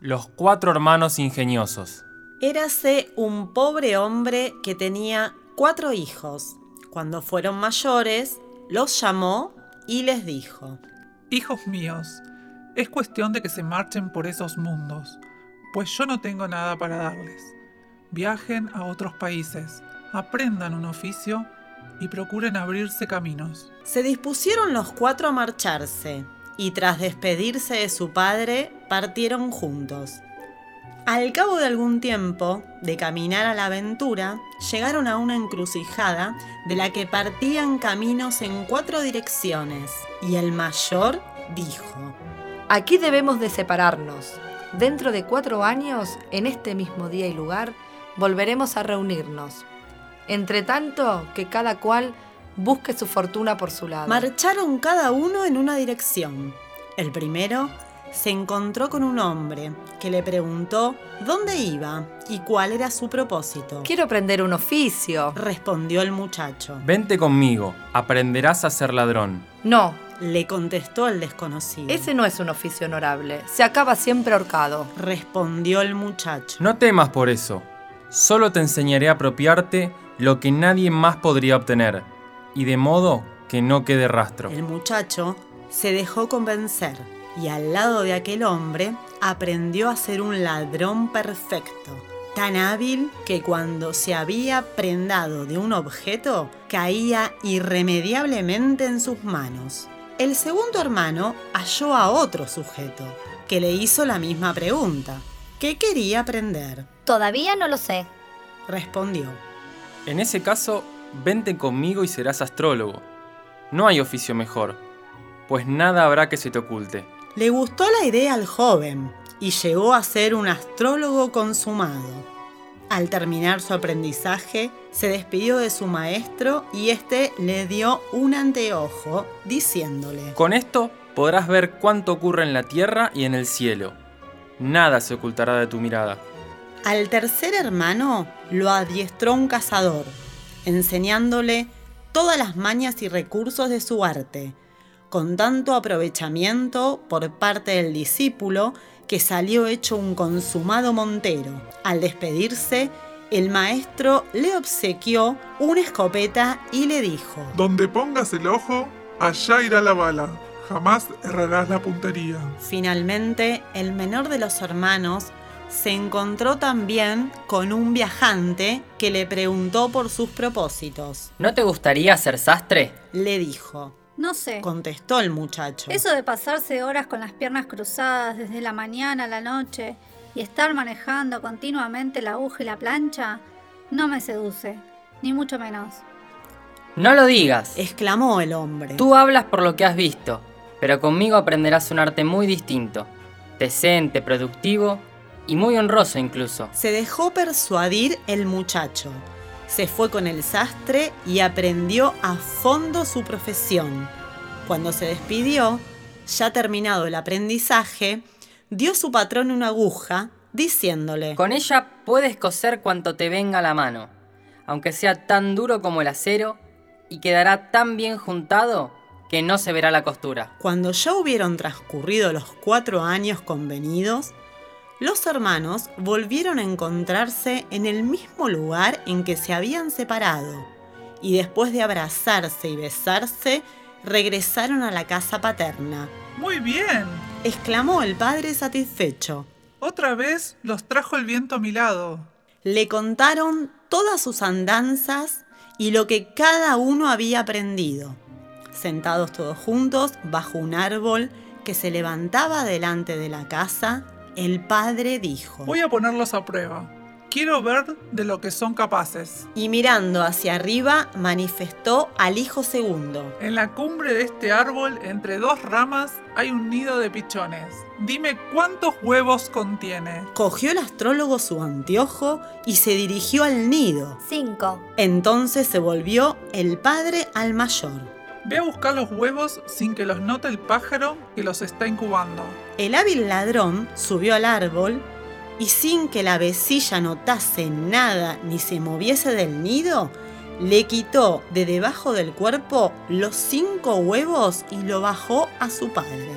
Los cuatro hermanos ingeniosos. Érase un pobre hombre que tenía cuatro hijos. Cuando fueron mayores, los llamó y les dijo, Hijos míos, es cuestión de que se marchen por esos mundos, pues yo no tengo nada para darles. Viajen a otros países, aprendan un oficio y procuren abrirse caminos. Se dispusieron los cuatro a marcharse y tras despedirse de su padre partieron juntos. Al cabo de algún tiempo de caminar a la aventura, llegaron a una encrucijada de la que partían caminos en cuatro direcciones y el mayor dijo, Aquí debemos de separarnos. Dentro de cuatro años, en este mismo día y lugar, volveremos a reunirnos. Entre tanto, que cada cual busque su fortuna por su lado. Marcharon cada uno en una dirección. El primero se encontró con un hombre que le preguntó dónde iba y cuál era su propósito. Quiero aprender un oficio. Respondió el muchacho. Vente conmigo, aprenderás a ser ladrón. No, Le contestó el desconocido. ese no es un oficio honorable. Se acaba siempre ahorcado. Respondió el muchacho. No temas por eso. Solo te enseñaré a apropiarte lo que nadie más podría obtener, y de modo que no quede rastro. El muchacho se dejó convencer y al lado de aquel hombre aprendió a ser un ladrón perfecto, tan hábil que cuando se había prendado de un objeto caía irremediablemente en sus manos. El segundo hermano halló a otro sujeto que le hizo la misma pregunta. ¿Qué quería aprender? Todavía no lo sé. Respondió. En ese caso, vente conmigo y serás astrólogo. No hay oficio mejor, pues nada habrá que se te oculte. Le gustó la idea al joven y llegó a ser un astrólogo consumado. Al terminar su aprendizaje, se despidió de su maestro y éste le dio un anteojo, diciéndole, Con esto podrás ver cuánto ocurre en la tierra y en el cielo. Nada se ocultará de tu mirada. Al tercer hermano lo adiestró un cazador, enseñándole todas las mañas y recursos de su arte, con tanto aprovechamiento por parte del discípulo que salió hecho un consumado montero. Al despedirse, el maestro le obsequió una escopeta y le dijo, Donde pongas el ojo, allá irá la bala. Jamás errarás la puntería. Finalmente, el menor de los hermanos se encontró también con un viajante que le preguntó por sus propósitos. ¿No te gustaría ser sastre? Le dijo, No sé. contestó el muchacho. Eso de pasarse horas con las piernas cruzadas desde la mañana a la noche y estar manejando continuamente la aguja y la plancha no me seduce, ni mucho menos. No lo digas. exclamó el hombre. Tú hablas por lo que has visto, pero conmigo aprenderás un arte muy distinto, decente, productivo y muy honroso incluso. Se dejó persuadir el muchacho. Se fue con el sastre y aprendió a fondo su profesión. Cuando se despidió, ya terminado el aprendizaje, dio su patrón una aguja, diciéndole, Con ella puedes coser cuanto te venga a la mano, aunque sea tan duro como el acero, y quedará tan bien juntado que no se verá la costura. Cuando ya hubieron transcurrido los cuatro años convenidos, los hermanos volvieron a encontrarse en el mismo lugar en que se habían separado, y después de abrazarse y besarse, regresaron a la casa paterna. Muy bien. exclamó el padre satisfecho. Otra vez los trajo el viento a mi lado. Le contaron todas sus andanzas y lo que cada uno había aprendido. Sentados todos juntos bajo un árbol que se levantaba delante de la casa, el padre dijo, Voy a ponerlos a prueba. Quiero ver de lo que son capaces. y mirando hacia arriba manifestó al hijo segundo. En la cumbre de este árbol, entre dos ramas, hay un nido de pichones. Dime cuántos huevos contiene. Cogió el astrólogo su anteojo y se dirigió al nido. Cinco. Entonces se volvió el padre al mayor. Ve a buscar los huevos sin que los note el pájaro que los está incubando. El hábil ladrón subió al árbol y sin que la vecilla notase nada ni se moviese del nido, le quitó de debajo del cuerpo los cinco huevos y lo bajó a su padre.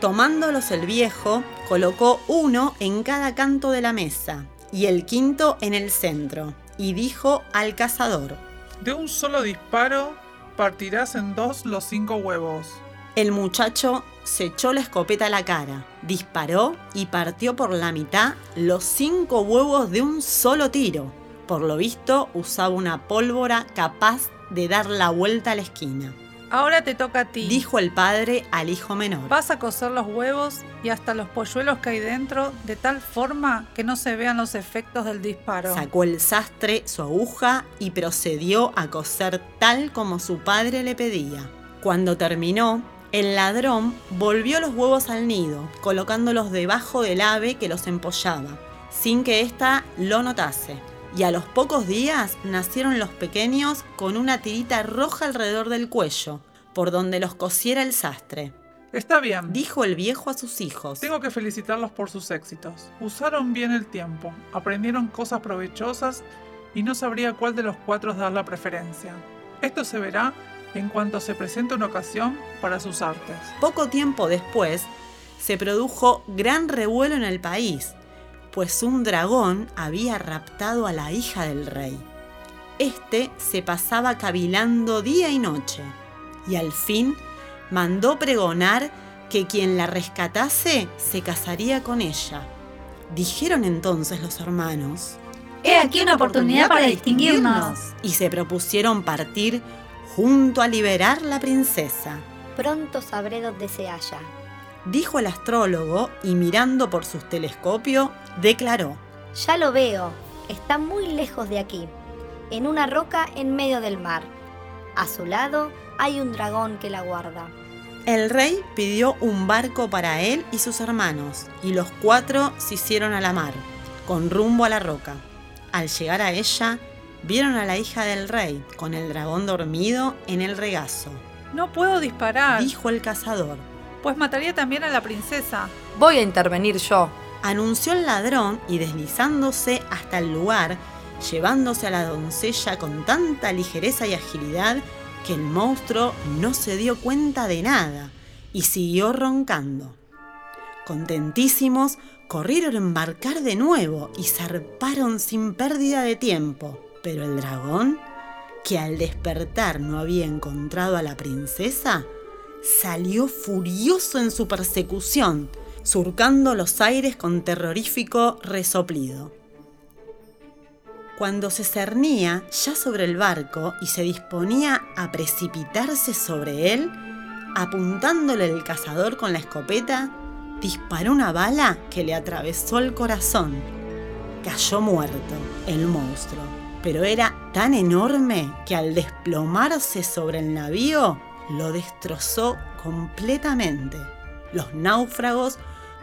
Tomándolos el viejo, colocó uno en cada canto de la mesa y el quinto en el centro, y dijo al cazador, De un solo disparo partirás en dos los cinco huevos. El muchacho se echó la escopeta a la cara, disparó y partió por la mitad los cinco huevos de un solo tiro. Por lo visto usaba una pólvora capaz de dar la vuelta a la esquina. Ahora te toca a ti. Dijo el padre al hijo menor. Vas a cocer los huevos y hasta los polluelos que hay dentro de tal forma que no se vean los efectos del disparo. Sacó el sastre su aguja y procedió a coser tal como su padre le pedía. Cuando terminó, el ladrón volvió los huevos al nido, colocándolos debajo del ave que los empollaba, sin que ésta lo notase. Y a los pocos días nacieron los pequeños con una tirita roja alrededor del cuello, por donde los cosiera el sastre. Está bien. Dijo el viejo a sus hijos. Tengo que felicitarlos por sus éxitos. Usaron bien el tiempo, aprendieron cosas provechosas y no sabría cuál de los cuatro dar la preferencia. Esto se verá en cuanto se presente una ocasión para sus artes. Poco tiempo después, se produjo gran revuelo en el país, pues un dragón había raptado a la hija del rey. Este se pasaba cavilando día y noche, y al fin mandó pregonar que quien la rescatase se casaría con ella. Dijeron entonces los hermanos, He aquí una oportunidad para distinguirnos. y se propusieron partir junto a liberar la princesa. Pronto sabré dónde se halla. Dijo el astrólogo y mirando por sus telescopios, declaró, Ya lo veo. Está muy lejos de aquí, en una roca en medio del mar. A su lado hay un dragón que la guarda. El rey pidió un barco para él y sus hermanos, y los cuatro se hicieron a la mar, con rumbo a la roca. Al llegar a ella, vieron a la hija del rey, con el dragón dormido en el regazo. No puedo disparar, Dijo el cazador. Pues mataría también a la princesa. Voy a intervenir yo. Anunció el ladrón y deslizándose hasta el lugar, llevándose a la doncella con tanta ligereza y agilidad que el monstruo no se dio cuenta de nada y siguió roncando. Contentísimos, corrieron a embarcar de nuevo y zarparon sin pérdida de tiempo. Pero el dragón, que al despertar no había encontrado a la princesa, salió furioso en su persecución, surcando los aires con terrorífico resoplido. Cuando se cernía ya sobre el barco y se disponía a precipitarse sobre él, apuntándole el cazador con la escopeta, disparó una bala que le atravesó el corazón. Cayó muerto el monstruo, pero era tan enorme que al desplomarse sobre el navío lo destrozó completamente. Los náufragos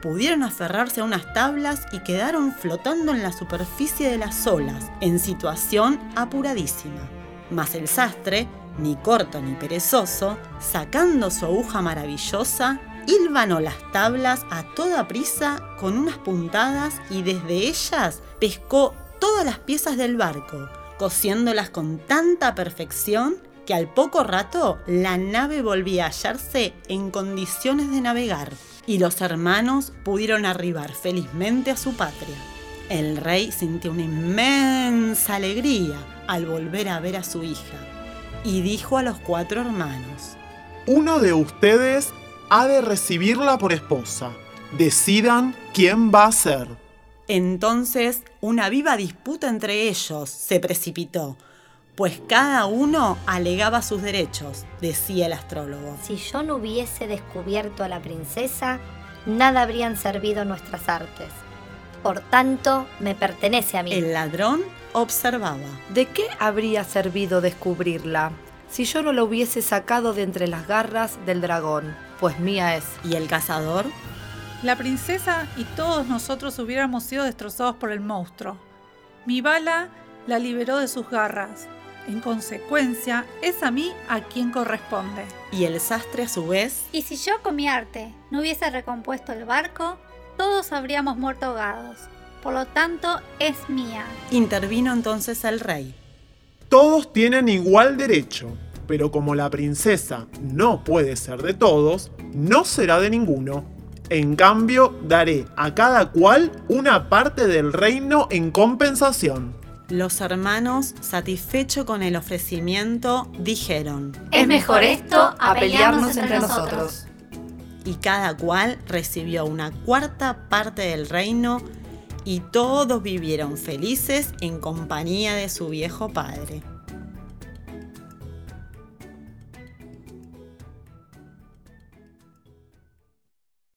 pudieron aferrarse a unas tablas y quedaron flotando en la superficie de las olas, en situación apuradísima. Mas el sastre, ni corto ni perezoso, sacando su aguja maravillosa, hilvanó las tablas a toda prisa con unas puntadas y desde ellas pescó todas las piezas del barco, cosiéndolas con tanta perfección que al poco rato la nave volvía a hallarse en condiciones de navegar y los hermanos pudieron arribar felizmente a su patria. El rey sintió una inmensa alegría al volver a ver a su hija y dijo a los cuatro hermanos, Uno de ustedes ha de recibirla por esposa. Decidan quién va a ser. Entonces una viva disputa entre ellos se precipitó, pues cada uno alegaba sus derechos, decía el astrólogo. Si yo no hubiese descubierto a la princesa, nada habrían servido nuestras artes. Por tanto, me pertenece a mí. El ladrón observaba. ¿De qué habría servido descubrirla si yo no la hubiese sacado de entre las garras del dragón? Pues mía es. ¿Y el cazador? La princesa y todos nosotros hubiéramos sido destrozados por el monstruo. Mi bala la liberó de sus garras. En consecuencia, es a mí a quien corresponde. Y el sastre a su vez. Y si yo con mi arte no hubiese recompuesto el barco, todos habríamos muerto ahogados. Por lo tanto, es mía. Intervino entonces el rey. Todos tienen igual derecho, pero como la princesa no puede ser de todos, no será de ninguno. En cambio, daré a cada cual una parte del reino en compensación. Los hermanos, satisfechos con el ofrecimiento, dijeron, Es mejor esto a pelearnos entre nosotros. y cada cual recibió una cuarta parte del reino y todos vivieron felices en compañía de su viejo padre.